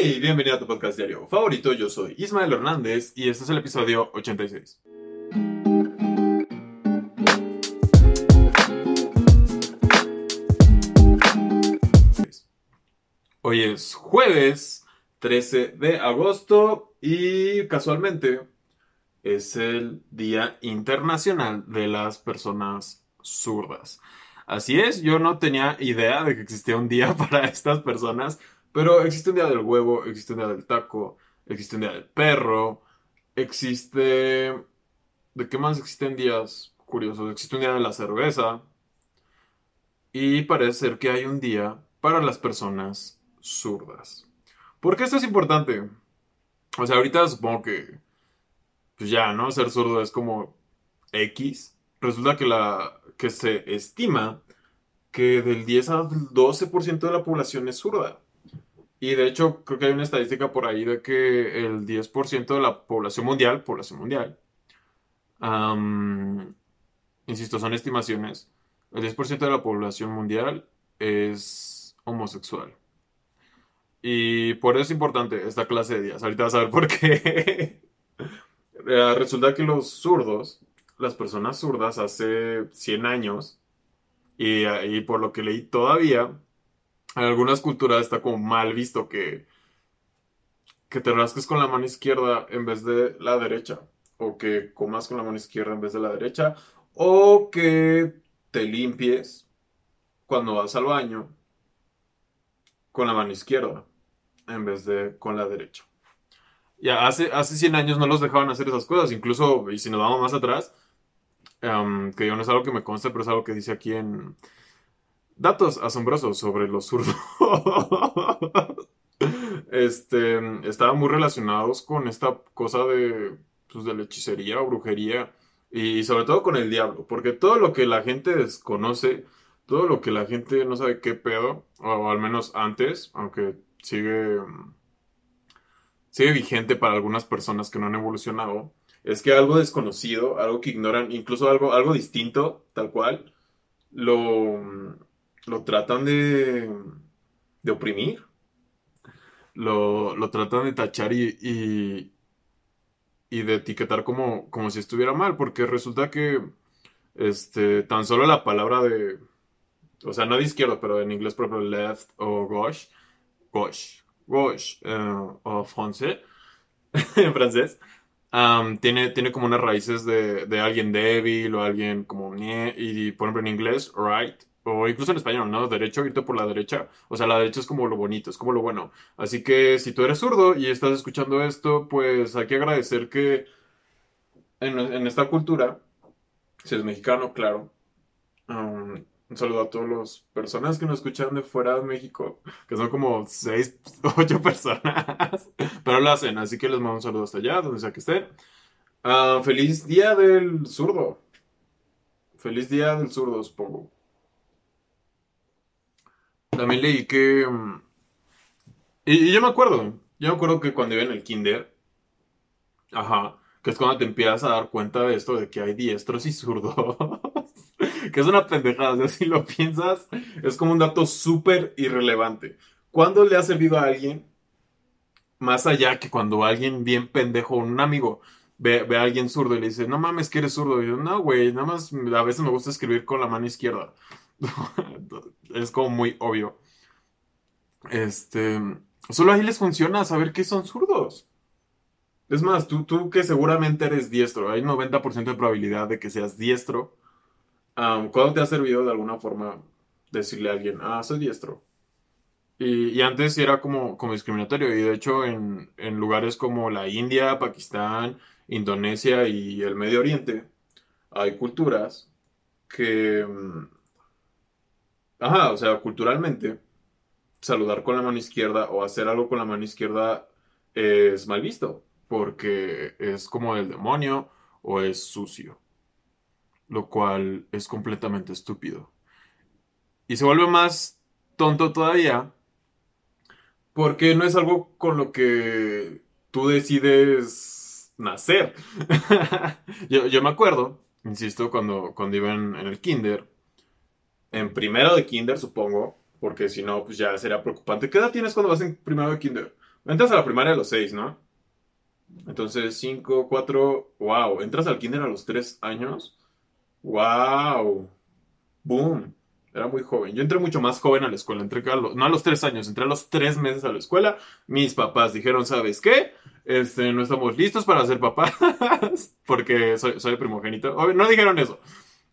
Hey, bienvenido a tu podcast diario favorito. Yo soy Ismael Hernández y este es el episodio 86. Hoy es jueves 13 de agosto y casualmente es el Día Internacional de las Personas Zurdas. Así es, yo no tenía idea de que existía un día para estas personas, pero existe un día del huevo, existe un día del taco, existe un día del perro, existe... ¿De qué más existen días curiosos? Existe un día de la cerveza y parece ser que hay un día para las personas zurdas. ¿Por qué esto es importante? O sea, ahorita supongo que, pues ya, ¿no? Ser zurdo es como X. Resulta que, la, que se estima que del 10 al 12% de la población es zurda. Y de hecho, creo que hay una estadística por ahí de que el 10% de la población mundial, población mundial, insisto, son estimaciones, el 10% de la población mundial es homosexual. Y por eso es importante esta clase de días. Ahorita vas a ver por qué. Eh, resulta que los zurdos, las personas zurdas hace 100 años, y, y por lo que leí todavía, en algunas culturas está como mal visto que, que te rasques con la mano izquierda en vez de la derecha, o que comas con la mano izquierda en vez de la derecha, o que te limpies cuando vas al baño con la mano izquierda en vez de con la derecha. Ya hace, hace 100 años no los dejaban hacer esas cosas, incluso, y si nos vamos más atrás, que yo no es algo que me conste, pero es algo que dice aquí en, Datos asombrosos sobre los zurdos. este, estaban muy relacionados con esta cosa de, pues, de la hechicería o brujería y sobre todo con el diablo, porque todo lo que la gente desconoce, todo lo que la gente no sabe qué pedo, o al menos antes, aunque sigue, sigue vigente para algunas personas que no han evolucionado, es que algo desconocido, algo que ignoran, incluso algo, algo distinto, tal cual, lo, lo tratan de, de oprimir, lo, lo, tratan de tachar y, y, de etiquetar como, como si estuviera mal, porque resulta que este, tan solo la palabra de, o sea, no de izquierda, pero en inglés, ejemplo, left o gauche, gauche, gauche eh, o francés, en francés, tiene, tiene como unas raíces de, de, alguien débil o alguien como, y por ejemplo en inglés, right, o incluso en español, ¿no? Derecho, irte por la derecha. O sea, la derecha es como lo bonito, es como lo bueno. Así que si tú eres zurdo y estás escuchando esto, pues hay que agradecer que en, esta cultura, si es mexicano, claro. Um, un saludo a todas las personas que nos escuchan de fuera de México, que son como 6, 8 personas, pero lo hacen, así que les mando un saludo hasta allá, donde sea que estén. Ah, feliz día del zurdo. Feliz día del zurdo, supongo. También leí que... Mm, y, yo me acuerdo, yo me acuerdo que cuando iba en el kinder, ajá, que es cuando te empiezas a dar cuenta de esto, de que hay diestros y zurdos, que es una pendejada, o sea, si lo piensas, es como un dato súper irrelevante. ¿Cuándo le ha servido a alguien? Más allá que cuando alguien bien pendejo, un amigo, ve, ve, a alguien zurdo y le dice, no mames que eres zurdo. Y yo, no, güey, nada más a veces me gusta escribir con la mano izquierda. es como muy obvio. Este, solo ahí les funciona saber que son zurdos. Es más, tú, tú que seguramente eres diestro, hay 90% de probabilidad de que seas diestro. ¿Cuándo te ha servido de alguna forma decirle a alguien, ah, soy diestro? Y, antes era como, como discriminatorio. Y de hecho, en, en lugares como la India, Pakistán, Indonesia y el Medio Oriente, hay culturas que mm, Ajá, o sea, culturalmente, saludar con la mano izquierda o hacer algo con la mano izquierda es mal visto, porque es como el demonio o es sucio, lo cual es completamente estúpido. Y se vuelve más tonto todavía, porque no es algo con lo que tú decides nacer. yo, me acuerdo, insisto, cuando, cuando iba en el kinder, en primero de kinder, supongo, porque si no, pues ya sería preocupante. ¿Qué edad tienes cuando vas en primero de kinder? Entras a la primaria a los 6, ¿no? Entonces, 5, 4, wow. Entras al kinder a los 3 años. Wow. Boom. Era muy joven. Yo entré mucho más joven a la escuela. Entré a los, no a los 3 años, entré a los 3 meses a la escuela. Mis papás dijeron, ¿sabes qué? Este, no estamos listos para ser papás. porque soy, soy primogénito. No dijeron eso.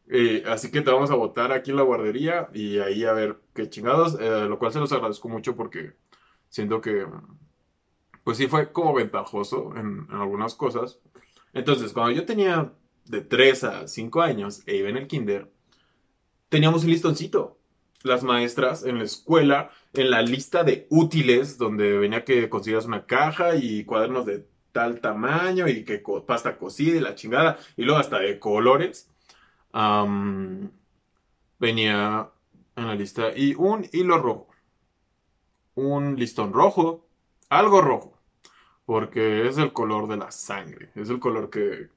Eh, así que te vamos a votar aquí en la guardería y ahí a ver qué chingados. Eh, lo cual se los agradezco mucho porque siento que pues sí fue como ventajoso en, algunas cosas. Entonces, cuando yo tenía de 3 a 5 años e iba en el kinder, teníamos un listoncito. Las maestras en la escuela, en la lista de útiles, donde venía que consigas una caja y cuadernos de tal tamaño y que pasta cocida y la chingada, y luego hasta de colores, venía en la lista y un hilo rojo, un listón rojo, algo rojo porque es el color de la sangre, es el color que,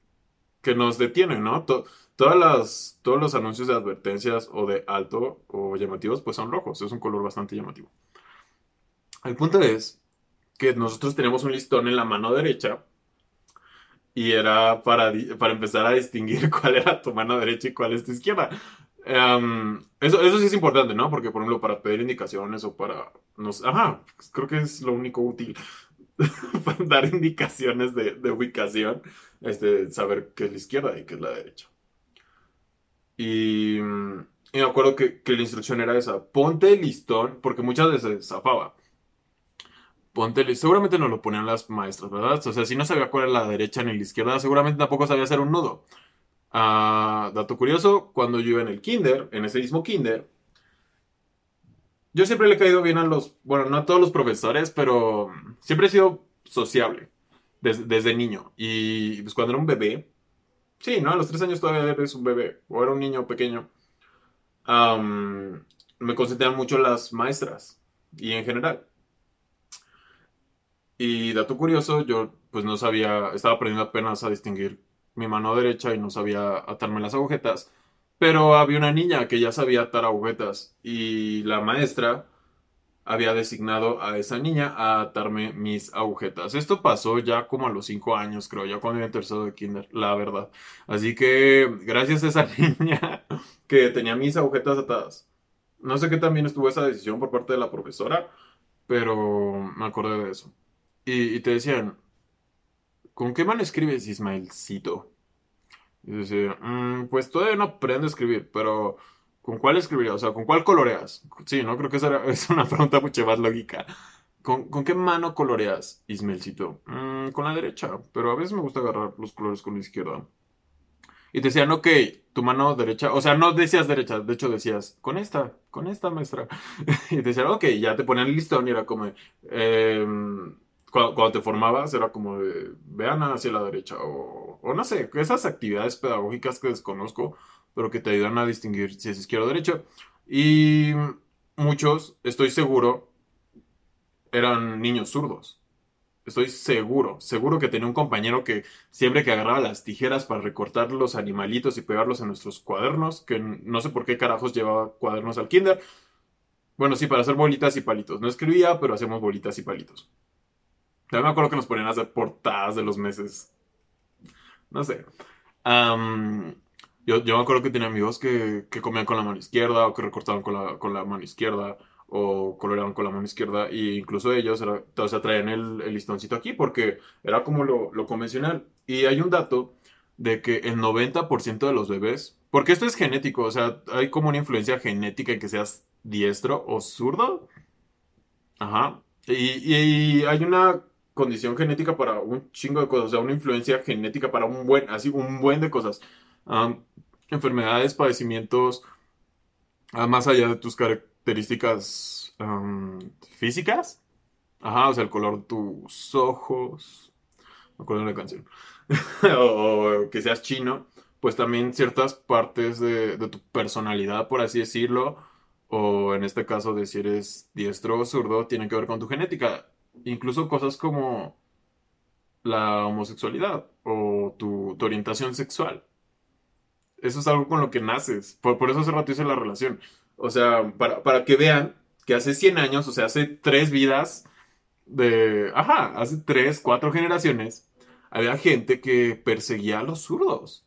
que nos detiene, ¿no? todas las, todos los anuncios de advertencias o de alto o llamativos, pues son rojos, es un color bastante llamativo. El punto es que nosotros tenemos un listón en la mano derecha y era para, para empezar a distinguir cuál era tu mano derecha y cuál es tu izquierda. Em, eso, eso sí es importante, ¿no? Porque, por ejemplo, para pedir indicaciones o para... Nos, ajá, creo que es lo único útil. dar indicaciones de, ubicación, este, saber qué es la izquierda y qué es la derecha. Y, me acuerdo que, la instrucción era esa, ponte el listón, porque muchas veces zafaba. Ponte seguramente nos lo ponían las maestras, ¿verdad? O sea, si no sabía cuál era la derecha ni la izquierda, seguramente tampoco sabía hacer un nudo. Ah, dato curioso, cuando yo iba en el kinder, en ese mismo kinder, yo siempre le he caído bien a los, bueno, no a todos los profesores, pero siempre he sido sociable desde, niño. Y pues cuando era un bebé, sí, ¿no? A los tres años todavía eres un bebé, o era un niño pequeño, me consentían mucho las maestras y en general. Y dato curioso, yo pues no sabía, estaba aprendiendo apenas a distinguir mi mano derecha y no sabía atarme las agujetas. Pero había una niña que ya sabía atar agujetas y la maestra había designado a esa niña a atarme mis agujetas. Esto pasó ya como a los cinco años, creo, ya cuando iba en tercero de kinder, la verdad. Así que gracias a esa niña que tenía mis agujetas atadas. No sé qué también estuvo esa decisión por parte de la profesora, pero me acordé de eso. Y, te decían, ¿con qué mano escribes, Ismaelcito? Y dice, mm, pues todavía no aprendo a escribir, pero ¿con cuál escribiría? O sea, ¿con cuál coloreas? Sí, ¿no? Creo que esa es una pregunta mucho más lógica. ¿Con, qué mano coloreas, Ismelcito? Mm, con la derecha, pero a veces me gusta agarrar los colores con la izquierda. Y te decían, ok, tu mano derecha, o sea, no decías derecha, de hecho decías, con esta, con esta maestra. y te decían, ok, ya te ponían el listón y era como, eh, cuando, te formabas era como de, vean hacia la derecha o, no sé, esas actividades pedagógicas que desconozco, pero que te ayudan a distinguir si es izquierda o derecha. Y muchos, estoy seguro, eran niños zurdos. Estoy seguro, seguro que tenía un compañero que siempre que agarraba las tijeras para recortar los animalitos y pegarlos en nuestros cuadernos, que no sé por qué carajos llevaba cuadernos al kinder. Bueno, sí, para hacer bolitas y palitos. No escribía, pero hacíamos bolitas y palitos. Ya me acuerdo que nos ponían a hacer portadas de los meses. No sé. yo, me acuerdo que tenía amigos que, comían con la mano izquierda o que recortaban con la, mano izquierda o coloreaban con la mano izquierda e incluso ellos o sea, traían el, listoncito aquí porque era como lo, convencional. Y hay un dato de que el 90% de los bebés, porque esto es genético, o sea, hay como una influencia genética en que seas diestro o zurdo. Ajá. Y hay una condición genética para un chingo de cosas, o sea, una influencia genética para un buen, así, un buen de cosas. enfermedades, padecimientos, ah, más allá de tus características físicas. Ajá, o sea, el color de tus ojos. Me acuerdo de una canción. o, que seas chino. Pues también ciertas partes de, de tu personalidad, por así decirlo, o en este caso de si eres diestro o zurdo, tienen que ver con tu genética incluso cosas como la homosexualidad o tu, orientación sexual. Eso es algo con lo que naces. Por, por eso hace rato hice la relación. O sea, para, que vean que hace 100 años, o sea, hace tres vidas, de, ajá, hace tres, cuatro generaciones, había gente que perseguía a los zurdos.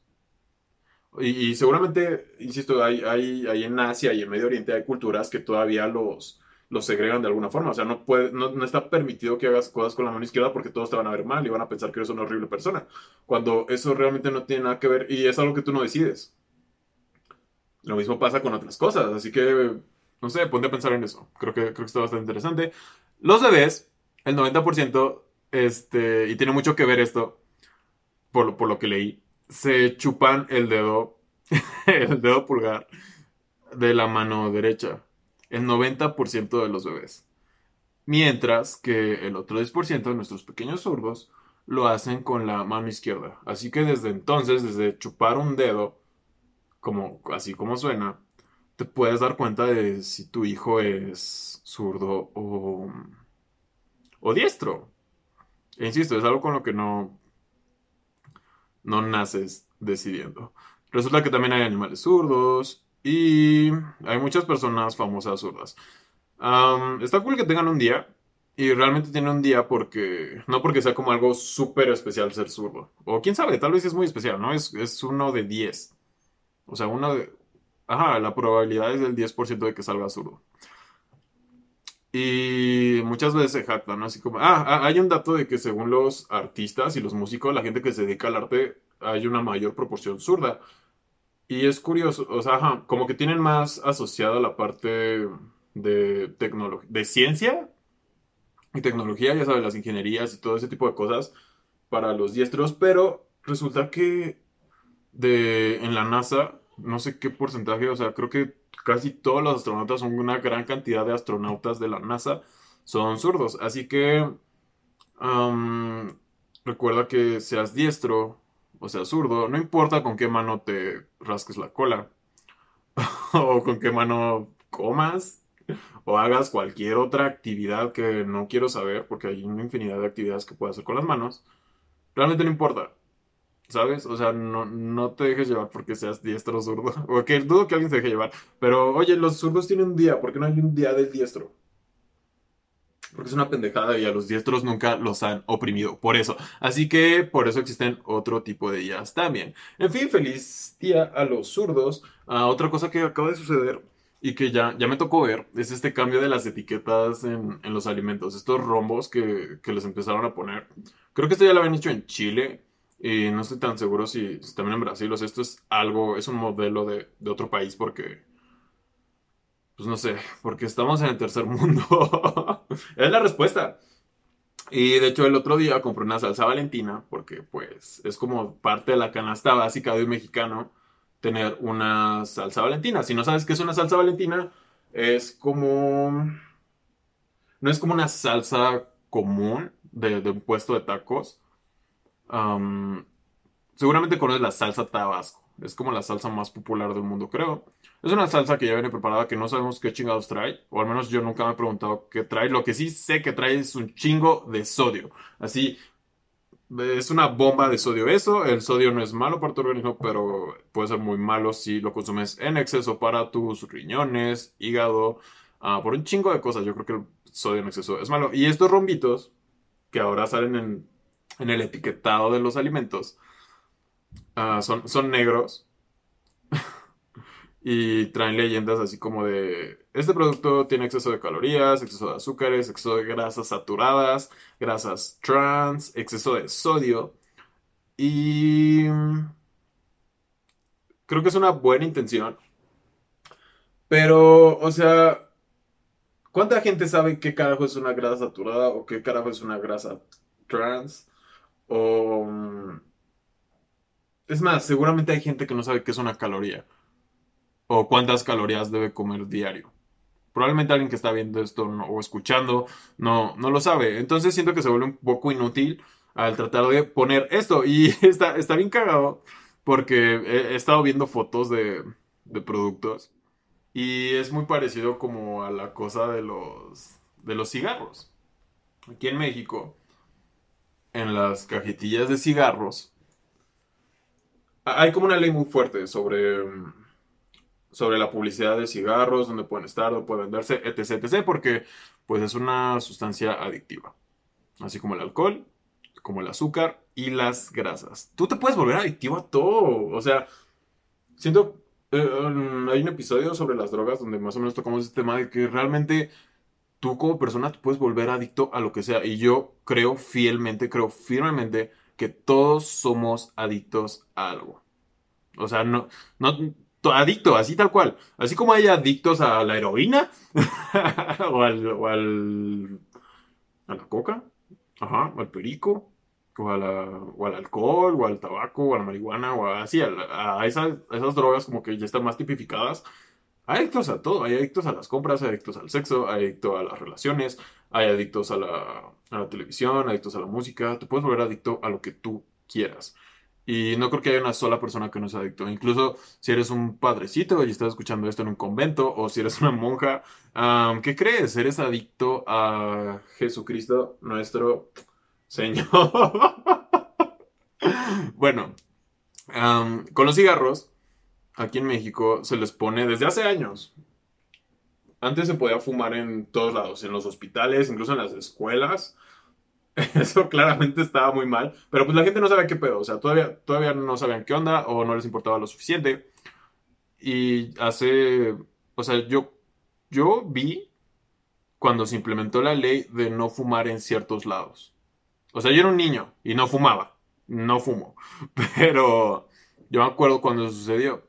Y, seguramente, insisto, hay, hay, hay, en Asia y en Medio Oriente hay culturas que todavía los, los segregan de alguna forma. O sea, no, puede, no, no, está permitido que hagas cosas con la mano izquierda porque todos te van a ver mal y van a pensar que eres una horrible persona. Cuando eso realmente no tiene nada que ver y es algo que tú no decides. Lo mismo pasa con otras cosas. Así que, no sé, ponte a pensar en eso. Creo que, creo que está bastante interesante. Los bebés, el 90%, este, y tiene mucho que ver esto, por, por lo que leí, se chupan el dedo, el dedo pulgar de la mano derecha. El 90% de los bebés. Mientras que el otro 10% de nuestros pequeños zurdos lo hacen con la mano izquierda. Así que desde entonces, desde chupar un dedo, como, así como suena, te puedes dar cuenta de si tu hijo es zurdo o, o diestro. E insisto, es algo con lo que no, no naces decidiendo. Resulta que también hay animales zurdos y hay muchas personas famosas zurdas. está cool que tengan un día y realmente tienen un día porque, no porque sea como algo súper especial ser zurdo. O quién sabe, tal vez es muy especial, ¿no? Es, es uno de 10. O sea, uno de... Ajá, la probabilidad es del 10% de que salga zurdo. Y muchas veces se jactan, ¿no? Así como, ah, ah, hay un dato de que según los artistas y los músicos, la gente que se dedica al arte, hay una mayor proporción zurda. Y es curioso, o sea, como que tienen más asociada la parte de tecnología, de ciencia y tecnología, ya sabes, las ingenierías y todo ese tipo de cosas para los diestros, pero resulta que de, en la NASA, no sé qué porcentaje, o sea, creo que casi todos los astronautas, son una gran cantidad de astronautas de la NASA, son zurdos. Así que recuerda que seas diestro o seas zurdo, no importa con qué mano te rasques la cola o con qué mano comas o hagas cualquier otra actividad que no quiero saber porque hay una infinidad de actividades que puedes hacer con las manos. Realmente no importa. ¿Sabes? O sea, no, no te dejes llevar porque seas diestro o zurdo. O que dudo que alguien se deje llevar. Pero, oye, los zurdos tienen un día. ¿Por qué no hay un día del diestro? Porque es una pendejada y a los diestros nunca los han oprimido. Por eso. Así que por eso existen otro tipo de días también. En fin, feliz día a los zurdos. Ah, otra cosa que acaba de suceder y que ya, ya me tocó ver es este cambio de las etiquetas en, en los alimentos. Estos rombos que, que les empezaron a poner. Creo que esto ya lo habían hecho en Chile y no estoy tan seguro si, también en Brasil, o sea, esto es algo, es un modelo de, otro país porque, pues no sé, porque estamos en el tercer mundo. es la respuesta. Y de hecho el otro día compré una salsa valentina porque pues es como parte de la canasta básica de un mexicano tener una salsa valentina. Si no sabes qué es una salsa valentina, es como... No es como una salsa común de, de un puesto de tacos seguramente conoces la salsa tabasco. Es como la salsa más popular del mundo, creo. Es una salsa que ya viene preparada que no sabemos qué chingados trae. O al menos yo nunca me he preguntado qué trae. Lo que sí sé que trae es un chingo de sodio. Así, es una bomba de sodio eso. El sodio no es malo para tu organismo, pero puede ser muy malo si lo consumes en exceso para tus riñones, hígado, ah, por un chingo de cosas. Yo creo que el sodio en exceso es malo. Y estos rombitos, que ahora salen en en el etiquetado de los alimentos ah, son, son negros y traen leyendas así como de este producto tiene exceso de calorías, exceso de azúcares, exceso de grasas saturadas, grasas trans, exceso de sodio y creo que es una buena intención. Pero, o sea, ¿cuánta gente sabe qué carajo es una grasa saturada o qué carajo es una grasa trans? O... Es más, seguramente hay gente que no sabe qué es una caloría. O cuántas calorías debe comer diario. Probablemente alguien que está viendo esto o escuchando no, no lo sabe. Entonces siento que se vuelve un poco inútil al tratar de poner esto. Y está, está bien cagado porque he, estado viendo fotos de, de, productos. Y es muy parecido como a la cosa de los, de los cigarros. Aquí en México en las cajetillas de cigarros, hay como una ley muy fuerte sobre, sobre la publicidad de cigarros, dónde pueden estar, dónde pueden venderse, etc, etc, porque pues es una sustancia adictiva. así como el alcohol, como el azúcar y las grasas. Tú te puedes volver adictivo a todo. O sea, siento, eh, um, hay un episodio sobre las drogas donde más o menos tocamos este tema de que realmente tú como persona te puedes volver adicto a lo que sea. Y yo creo fielmente, creo firmemente que todos somos adictos a algo. O sea, no, no, adicto, así tal cual. Así como hay adictos a la heroína o, al, o al, a la coca, ajá, o al perico, o, o al alcohol, o al tabaco, o a la marihuana, o así, a, esas, esas drogas como que ya están más tipificadas. Adictos a todo, hay adictos a las compras, adictos al sexo, adictos a las relaciones, hay adictos a la, a la televisión, adictos a la música, te puedes volver adicto a lo que tú quieras. Y no creo que haya una sola persona que no sea adicto. Incluso si eres un padrecito y estás escuchando esto en un convento, o si eres una monja, ¿qué crees? ¿Eres adicto a Jesucristo, nuestro Señor? bueno, con los cigarros, aquí en México se les pone desde hace años. Antes se podía fumar en todos lados, en los hospitales, incluso en las escuelas. Eso claramente estaba muy mal, pero pues la gente no sabía qué pedo, o sea, todavía, todavía no sabían qué onda o no les importaba lo suficiente. Y hace, o sea, yo, yo vi cuando se implementó la ley de no fumar en ciertos lados. O sea, yo era un niño y no fumaba, no fumo, pero yo me acuerdo cuando sucedió.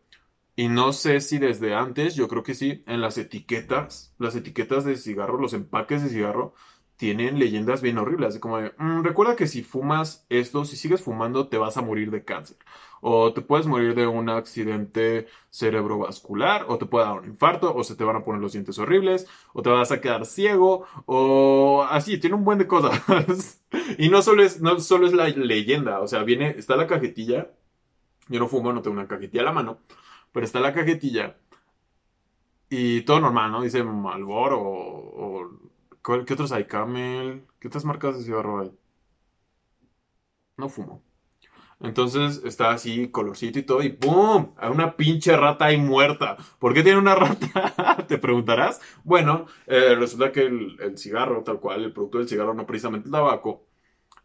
Y no sé si desde antes, yo creo que sí, en las etiquetas, las etiquetas de cigarro, los empaques de cigarro, tienen leyendas bien horribles, como mm, recuerda que si fumas esto, si sigues fumando, te vas a morir de cáncer. O te puedes morir de un accidente cerebrovascular, o te puede dar un infarto, o se te van a poner los dientes horribles, o te vas a quedar ciego, o así, tiene un buen de cosas. y no solo es, no solo es la leyenda, o sea, viene, está la cajetilla, yo no fumo, no tengo una cajetilla a la mano, pero está la cajetilla, y todo normal, ¿no? Dice Malboro o ¿Qué otros hay? Camel. ¿Qué otras marcas de cigarro hay? No fumo. Entonces está así, colorcito y todo, y ¡pum! Hay una pinche rata ahí muerta. ¿Por qué tiene una rata? Te preguntarás. Bueno, eh, resulta que el, cigarro, tal cual, el producto del cigarro, no precisamente el tabaco,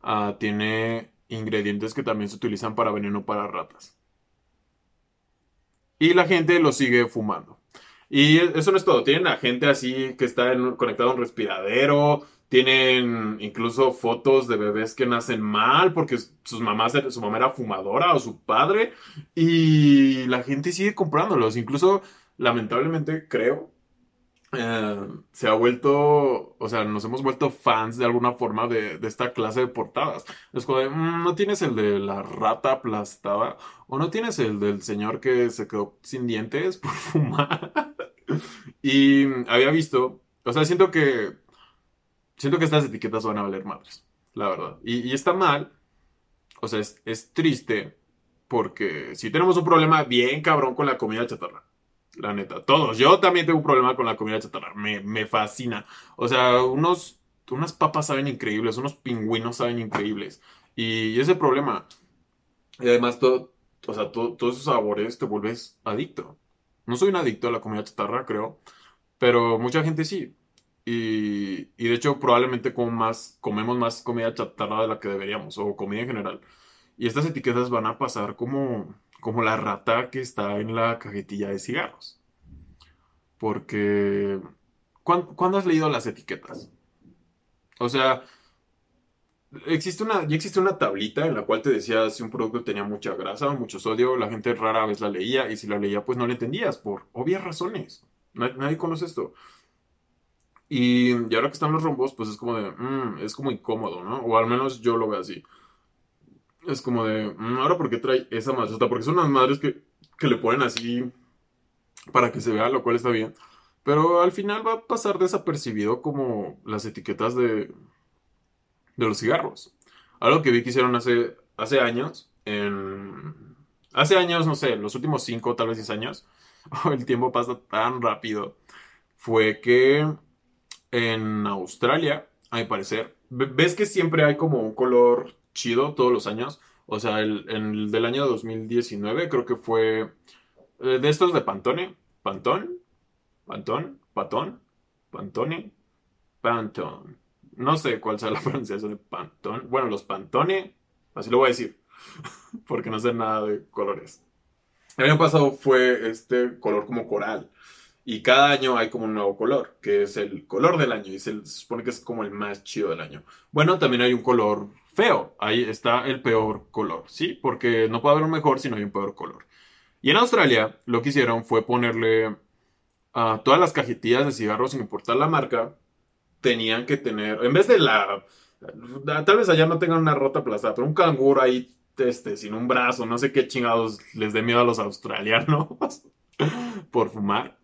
ah, tiene ingredientes que también se utilizan para veneno para ratas. Y la gente lo sigue fumando. Y eso no es todo. Tienen a gente así que está conectado a un respiradero. Tienen incluso fotos de bebés que nacen mal porque sus mamás, su mamá era fumadora o su padre. Y la gente sigue comprándolos. Incluso, lamentablemente, creo, eh, se ha vuelto, o sea, nos hemos vuelto fans de alguna forma de, esta clase de portadas. Es como de, mm, no tienes el de la rata aplastada o no tienes el del señor que se quedó sin dientes por fumar. y había visto, o sea, siento que, siento que estas etiquetas van a valer madres, la verdad. Y, está mal, o sea, es, es triste porque si tenemos un problema bien cabrón con la comida chatarra la neta. Todos. Yo también tengo un problema con la comida chatarra. Me, me fascina. O sea, unos, unas papas saben increíbles, unos pingüinos saben increíbles. Y ese problema. Y además, todo, o sea, todos esos sabores te vuelves adicto. No soy un adicto a la comida chatarra, creo. Pero mucha gente sí. Y, y de hecho, probablemente como más, comemos más comida chatarra de la que deberíamos. O comida en general. Y estas etiquetas van a pasar como como la rata que está en la cajetilla de cigarros. Porque, ¿cuándo, has leído las etiquetas? O sea, existe una, ya existe una tablita en la cual te decía si un producto tenía mucha grasa o mucho sodio, la gente rara vez la leía y si la leía pues no la entendías por obvias razones. Nadie, conoce esto. Y, ahora que están los rombos, pues es como de, mm, es como incómodo, ¿no? O al menos yo lo veo así es como de, mm, ahora por qué trae esa madrota, porque son unas madres que, le ponen así para que se vea, lo cual está bien. Pero al final va a pasar desapercibido como las etiquetas de, de los cigarros. Algo que vi que hicieron hace, hace años, hace años, no sé, los últimos 5, tal vez 10 años, el tiempo pasa tan rápido, fue que en Australia, a mi parecer, ves que siempre hay como un color chido todos los años. O sea, el, el del año 2019 creo que fue eh, de estos de Pantone. Pantón. Pantón. Patón. Pantone. Pantone. No sé cuál sea la pronunciación de Pantone. Bueno, los Pantone, así lo voy a decir, porque no sé nada de colores. El año pasado fue este color como coral. Y cada año hay como un nuevo color, que es el color del año. Y se, supone que es como el más chido del año. Bueno, también hay un color feo. Ahí está el peor color, ¿sí? Porque no puede haber un mejor si no hay un peor color. Y en Australia lo que hicieron fue ponerle a todas las cajetillas de cigarros, sin importar la marca, tenían que tener, en vez de la, tal vez allá no tengan una rota aplastada, pero un canguro ahí, este, sin un brazo, no sé qué chingados les dé miedo a los australianos por fumar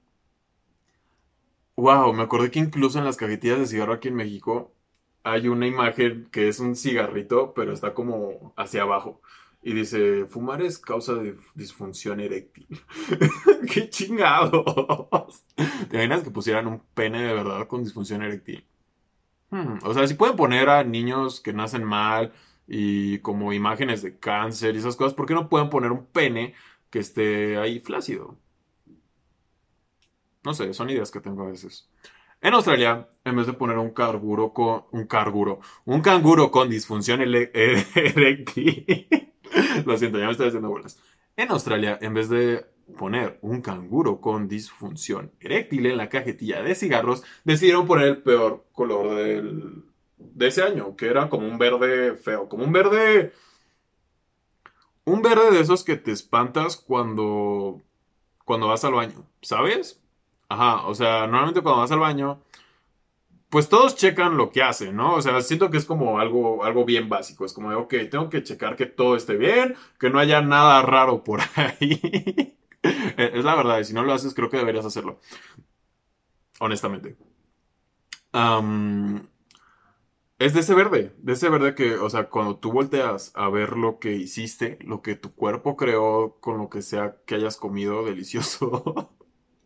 Wow, me acordé que incluso en las cajetillas de cigarro aquí en México hay una imagen que es un cigarrito, pero está como hacia abajo. Y dice, fumar es causa de disfunción eréctil. ¡Qué chingados! ¿Te imaginas que pusieran un pene de verdad con disfunción eréctil? Hmm, o sea, si pueden poner a niños que nacen mal y como imágenes de cáncer y esas cosas, ¿por qué no pueden poner un pene que esté ahí flácido? No sé, son ideas que tengo a veces. En Australia, en vez de poner un canguro con un canguro, un canguro con disfunción eréctil, lo siento, ya me estoy haciendo bolas. En Australia, en vez de poner un canguro con disfunción eréctil en la cajetilla de cigarros, decidieron poner el peor color de ese año, que era como un verde feo, como un verde, un verde de esos que te espantas cuando cuando vas al baño, ¿sabes? Ajá, o sea, normalmente cuando vas al baño, pues todos checan lo que hacen, ¿no? O sea, siento que es como algo, algo bien básico. Es como de, ok, tengo que checar que todo esté bien, que no haya nada raro por ahí. es la verdad, y si no lo haces, creo que deberías hacerlo. Honestamente. es de ese verde, de ese verde que, o sea, cuando tú volteas a ver lo que hiciste, lo que tu cuerpo creó con lo que sea que hayas comido delicioso.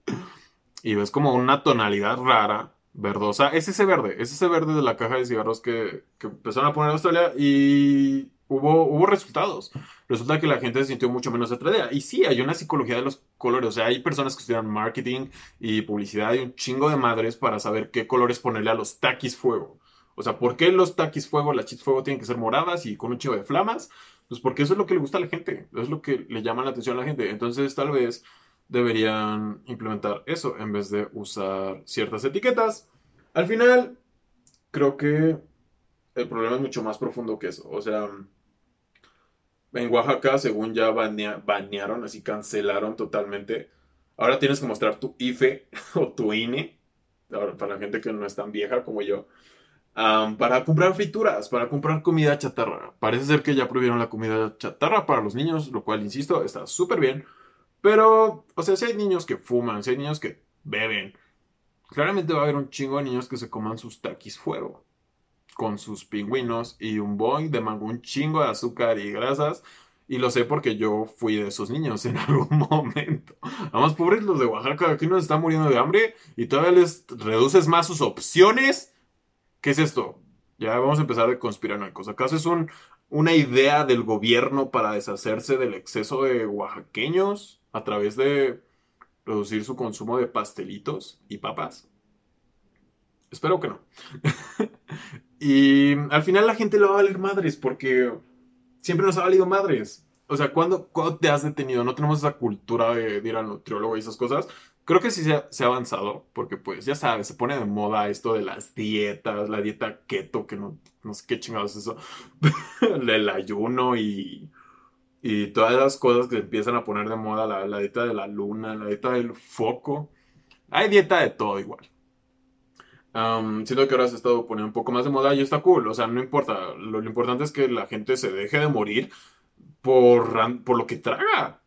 y ves como una tonalidad rara, verdosa. Es ese verde, es ese verde de la caja de cigarros que, empezaron a poner Australia y hubo, hubo resultados. Resulta que la gente se sintió mucho menos atraída. Y sí, hay una psicología de los colores. O sea, hay personas que estudian marketing y publicidad y un chingo de madres para saber qué colores ponerle a los taquis fuego. O sea, ¿por qué los taquis fuego, las chips fuego tienen que ser moradas y con un chingo de flamas? Pues porque eso es lo que le gusta a la gente, es lo que le llama la atención a la gente. Entonces, tal vez deberían implementar eso en vez de usar ciertas etiquetas. Al final, creo que el problema es mucho más profundo que eso. O sea, en Oaxaca, según ya banearon, así cancelaron totalmente. Ahora tienes que mostrar tu IFE o tu INE, para la gente que no es tan vieja como yo, para comprar frituras, para comprar comida chatarra. Parece ser que ya prohibieron la comida chatarra para los niños, lo cual, insisto, está súper bien. Pero, o sea, si hay niños que fuman, si hay niños que beben, claramente va a haber un chingo de niños que se coman sus taquis fuego. Con sus pingüinos y un boing de mango, un chingo de azúcar y grasas. Y lo sé porque yo fui de esos niños en algún momento. Además, pobres los de Oaxaca, aquí nos están muriendo de hambre y todavía les reduces más sus opciones. ¿Qué es esto? Ya vamos a empezar a conspirar conspiranoicos. ¿Acaso es un, una idea del gobierno para deshacerse del exceso de oaxaqueños? A través de reducir su consumo de pastelitos y papas? Espero que no. y al final la gente le va a valer madres porque siempre nos ha valido madres. O sea, ¿cuándo, te has detenido? No tenemos esa cultura de, ir al nutriólogo y esas cosas. Creo que sí se ha, se ha, avanzado, porque pues ya sabes, se pone de moda esto de las dietas, la dieta keto, que no, no sé qué chingados es eso, el ayuno y y todas las cosas que empiezan a poner de moda, la, dieta de la luna, la dieta del foco. Hay dieta de todo igual. siento que ahora se ha estado poniendo un poco más de moda y está cool. O sea, no importa. Lo, importante es que la gente se deje de morir por, por lo que traga.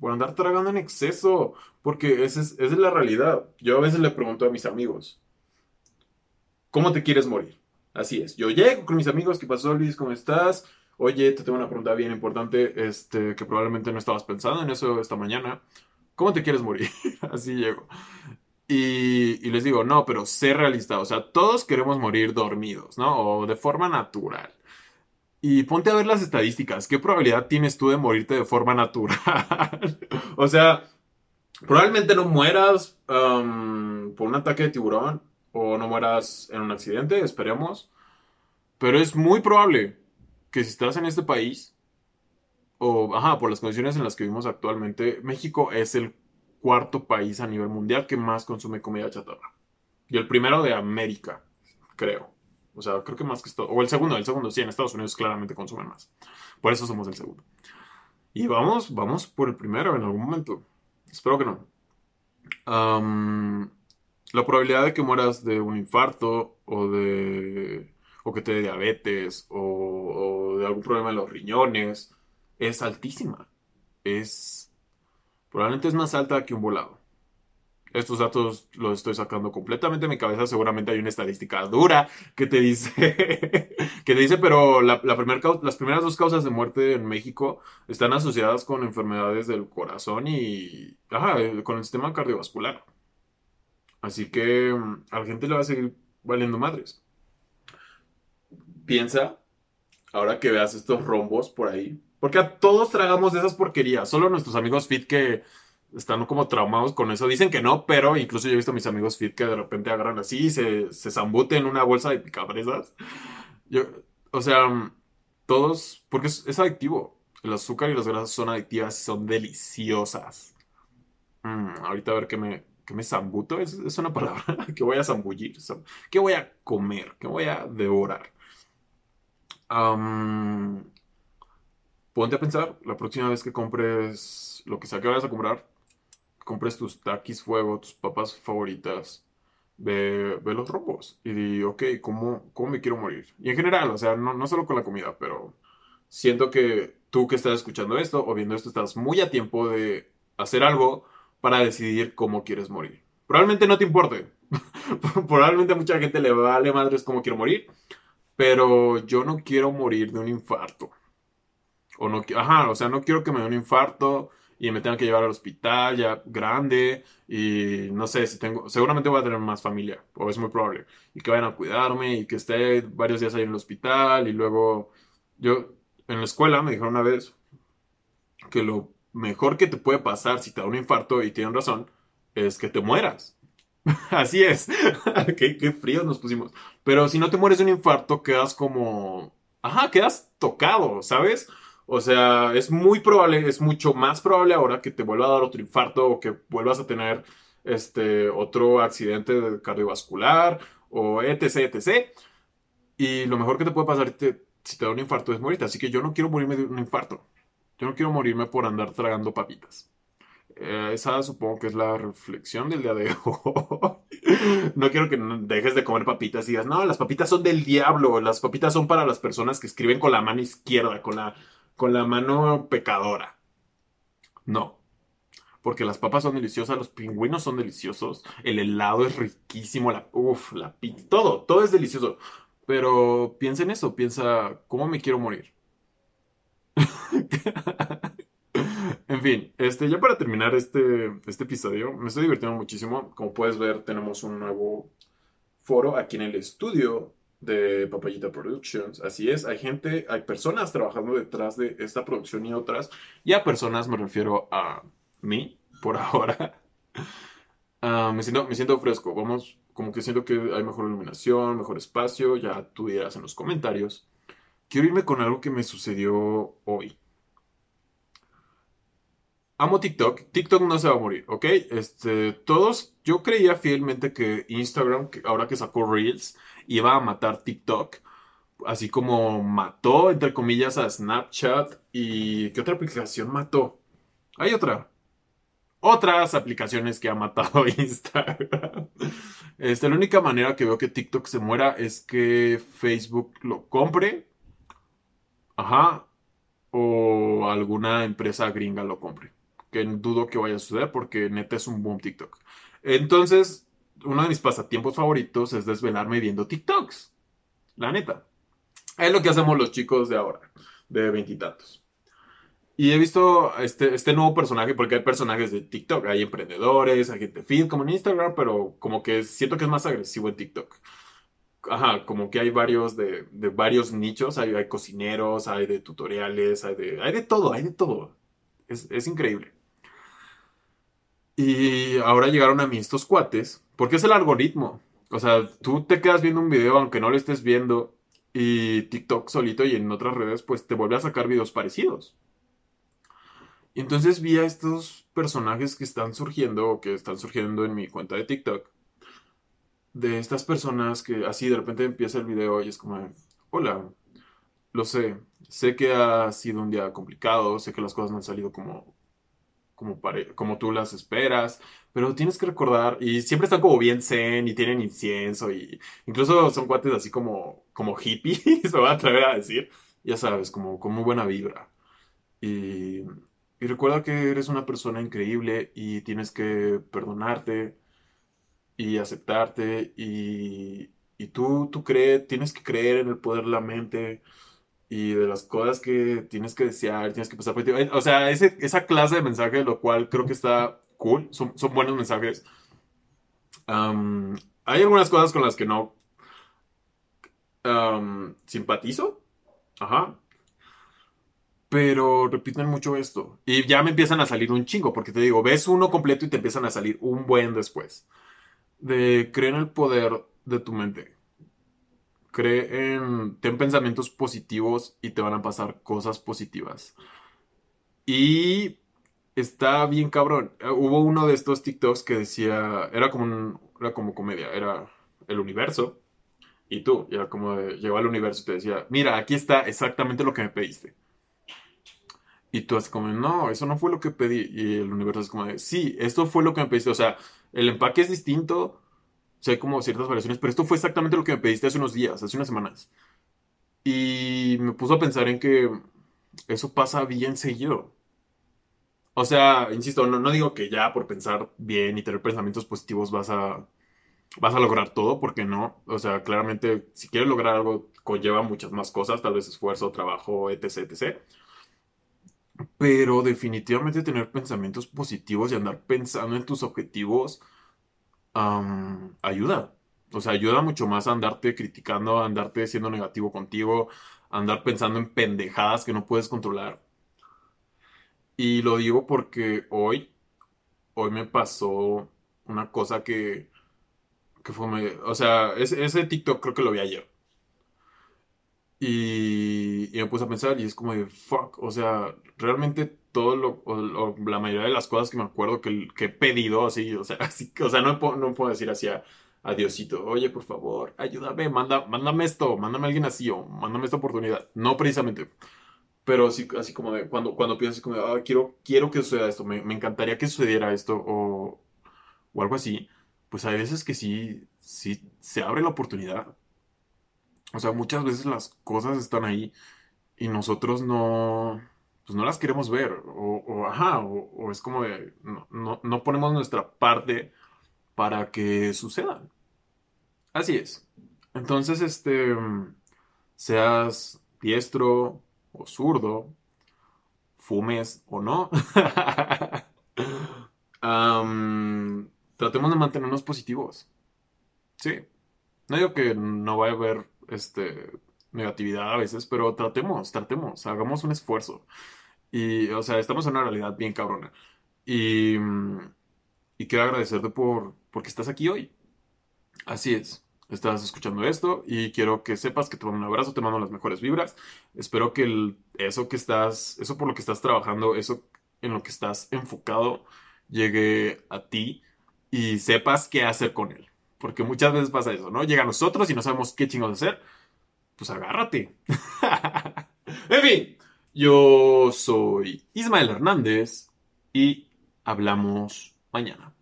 Por andar tragando en exceso. Porque esa es, esa es la realidad. Yo a veces le pregunto a mis amigos. ¿Cómo te quieres morir? Así es. Yo llego con mis amigos. ¿Qué pasó, Luis? ¿Cómo estás? Oye, te tengo una pregunta bien importante, este, que probablemente no estabas pensando en eso esta mañana. ¿Cómo te quieres morir? Así llego. Y, les digo, no, pero sé realista. O sea, todos queremos morir dormidos, ¿no? O de forma natural. Y ponte a ver las estadísticas. ¿Qué probabilidad tienes tú de morirte de forma natural? o sea, probablemente no mueras por un ataque de tiburón. o no mueras en un accidente, esperemos. Pero es muy probable que si estás en este país, o, ajá, por las condiciones en las que vivimos actualmente, México es el cuarto país a nivel mundial que más consume comida chatarra. Y el primero de América, creo. O sea, creo que más que esto. O el segundo, el segundo, sí, en Estados Unidos claramente consumen más. Por eso somos el segundo. Y vamos, vamos por el primero en algún momento. Espero que no. la probabilidad de que mueras de un infarto o de. o que te dé diabetes o, o de algún problema en los riñones es altísima. Es. probablemente es más alta que un volado. Estos datos los estoy sacando completamente de mi cabeza. Seguramente hay una estadística dura que te dice, que te dice, pero la, las primeras dos causas de muerte en México están asociadas con enfermedades del corazón y con el sistema cardiovascular. Así que mm, a la gente le va a seguir valiendo madres. Piensa, ahora que veas estos rombos por ahí, porque a todos tragamos esas porquerías. Solo nuestros amigos fit que están como traumados con eso. Dicen que no, pero incluso yo he visto a mis amigos fit que de repente agarran así y se, se zambuten una bolsa de picabresas. Yo, o sea, todos, porque es, adictivo. El azúcar y las grasas son adictivas y son deliciosas. Mm, ahorita a ver qué me, qué me zambuto. Es, es una palabra que voy a zambullir. ¿Qué voy a comer? ¿Qué voy a devorar? Ponte a pensar, la próxima vez que compres lo que sea que vayas a comprar, compres tus taquis fuego, tus papas favoritas, ve, ve los rombos y di, ok, ¿cómo, ¿cómo me quiero morir? Y en general, o sea, no, no solo con la comida, pero siento que tú que estás escuchando esto o viendo esto estás muy a tiempo de hacer algo para decidir cómo quieres morir. Probablemente no te importe. Probablemente a mucha gente le vale madres cómo quiero morir. Pero yo no quiero morir de un infarto. O no, ajá, o sea, no quiero que me dé un infarto y me tengan que llevar al hospital ya grande y no sé si tengo, seguramente voy a tener más familia, o es muy probable, y que vayan a cuidarme y que esté varios días ahí en el hospital y luego yo en la escuela me dijeron una vez que lo mejor que te puede pasar si te da un infarto y tienen razón es que te mueras. Así es. qué, qué fríos nos pusimos. Pero si no te mueres de un infarto, quedas como... Ajá, quedas tocado, ¿sabes? O sea, es muy probable, es mucho más probable ahora que te vuelva a dar otro infarto o que vuelvas a tener este otro accidente cardiovascular o etc, etc. Y lo mejor que te puede pasar si te da un infarto es morirte. Así que yo no quiero morirme de un infarto. Yo no quiero morirme por andar tragando papitas. Eh, esa supongo que es la reflexión del día de hoy. no quiero que dejes de comer papitas y digas, no, las papitas son del diablo. Las papitas son para las personas que escriben con la mano izquierda, con la con la mano pecadora. No. Porque las papas son deliciosas, los pingüinos son deliciosos, el helado es riquísimo, la, uf, la pizza, todo, todo es delicioso. Pero piensa en eso, piensa, ¿cómo me quiero morir? en fin, este, ya para terminar este, este episodio, me estoy divirtiendo muchísimo. Como puedes ver, tenemos un nuevo foro aquí en el estudio de Papayita Productions. Así es, hay gente, hay personas trabajando detrás de esta producción y otras. Y a personas me refiero a mí, por ahora. Ah, me, siento, me siento fresco, vamos, como que siento que hay mejor iluminación, mejor espacio, ya tú dirás en los comentarios. Quiero irme con algo que me sucedió hoy. Amo TikTok. TikTok no se va a morir, ¿ok? Este, todos, yo creía fielmente que Instagram, ahora que sacó Reels, iba a matar TikTok. Así como mató, entre comillas, a Snapchat. ¿Y qué otra aplicación mató? Hay otra. Otras aplicaciones que ha matado Instagram. Este, la única manera que veo que TikTok se muera es que Facebook lo compre. Ajá. O alguna empresa gringa lo compre. Que dudo que vaya a suceder porque neta es un boom TikTok. Entonces, uno de mis pasatiempos favoritos es desvelarme viendo TikToks. La neta. Es lo que hacemos los chicos de ahora, de veintitantos. Y, he visto este, este nuevo personaje, porque hay personajes de TikTok, hay emprendedores, hay gente feed como en Instagram, pero como que siento que es más agresivo en TikTok. Ajá, como que hay varios de, varios nichos, hay, hay, cocineros, hay de tutoriales, hay de, hay de todo, hay de todo. Es, es increíble. Y ahora llegaron a mí estos cuates, porque es el algoritmo. O sea, tú te quedas viendo un video aunque no lo estés viendo y TikTok solito y en otras redes pues te vuelve a sacar videos parecidos. Y entonces vi a estos personajes que están surgiendo o que están surgiendo en mi cuenta de TikTok. De estas personas que así de repente empieza el video y es como, hola, lo sé, sé que ha sido un día complicado, sé que las cosas no han salido como, como, como tú las esperas, pero tienes que recordar, y siempre están como bien zen y tienen incienso y incluso son cuates así como, como hippies, se va a atrever a decir, ya sabes, como con muy buena vibra. Y, y recuerda que eres una persona increíble y tienes que perdonarte y aceptarte y, y tú, tú crees, tienes que creer en el poder de la mente y de las cosas que tienes que desear, tienes que pasar por ti. O sea, ese, esa clase de mensaje, lo cual creo que está cool, son, son buenos mensajes. hay algunas cosas con las que no simpatizo, ajá, pero repiten mucho esto. Y ya me empiezan a salir un chingo, porque te digo, ves uno completo y te empiezan a salir un buen después. De creer en el poder de tu mente. Cree en. Ten pensamientos positivos y te van a pasar cosas positivas. Y está bien cabrón. Eh, hubo uno de estos TikToks que decía, era como un, era como comedia, era el universo. Y tú, era como llegó al universo y te decía, mira, aquí está exactamente lo que me pediste. Y tú así como, no, eso no fue lo que pedí. Y el universo es como sí, esto fue lo que me pediste. O sea, el empaque es distinto, sé como ciertas variaciones, pero esto fue exactamente lo que me pediste hace unos días, hace unas semanas. Y me puso a pensar en que eso pasa bien seguido. O sea, insisto, no, no digo que ya por pensar bien y tener pensamientos positivos vas a, vas a lograr todo, porque no. O sea, claramente, si quieres lograr algo, conlleva muchas más cosas, tal vez esfuerzo, trabajo, etc, etc. Pero definitivamente tener pensamientos positivos y andar pensando en tus objetivos ayuda. O sea, ayuda mucho más a andarte criticando, andarte siendo negativo contigo, a andar pensando en pendejadas que no puedes controlar. Y lo digo porque hoy, hoy me pasó una cosa que, que fue, o sea, ese, ese, TikTok creo que lo vi ayer. Y, y, me puse a pensar y es como de, fuck, o sea, realmente todo lo, o, la mayoría de las cosas que me acuerdo que, que he pedido, así, o sea, así, o sea, no, no puedo decir así a, Diosito, oye, por favor, ayúdame, manda, mándame esto, mándame a alguien así, o mándame esta oportunidad. No precisamente. Pero así, así como cuando, cuando piensas como ah, quiero, quiero que suceda esto, me, me, encantaría que sucediera esto, o, o algo así, pues hay veces que sí, sí se abre la oportunidad. O sea, muchas veces las cosas están ahí y nosotros no, pues no las queremos ver, o, o ajá, o, es como de, no, no, no ponemos nuestra parte para que sucedan. Así es. Entonces, este, seas diestro, o zurdo, fumes o no, tratemos de mantenernos positivos. Sí. No digo que no vaya a haber este, negatividad a veces, pero tratemos, tratemos, hagamos un esfuerzo. Y, o sea, estamos en una realidad bien cabrona. Y, y quiero agradecerte por porque estás aquí hoy. Así es estás escuchando esto y quiero que sepas que te mando un abrazo, te mando las mejores vibras. Espero que eso que estás, eso por lo que estás trabajando, eso en lo que estás enfocado, llegue a ti y sepas qué hacer con él. Porque muchas veces pasa eso, ¿no? Llega a nosotros y no sabemos qué chingos hacer. Pues agárrate. en fin, yo soy Ismael Hernández y hablamos mañana.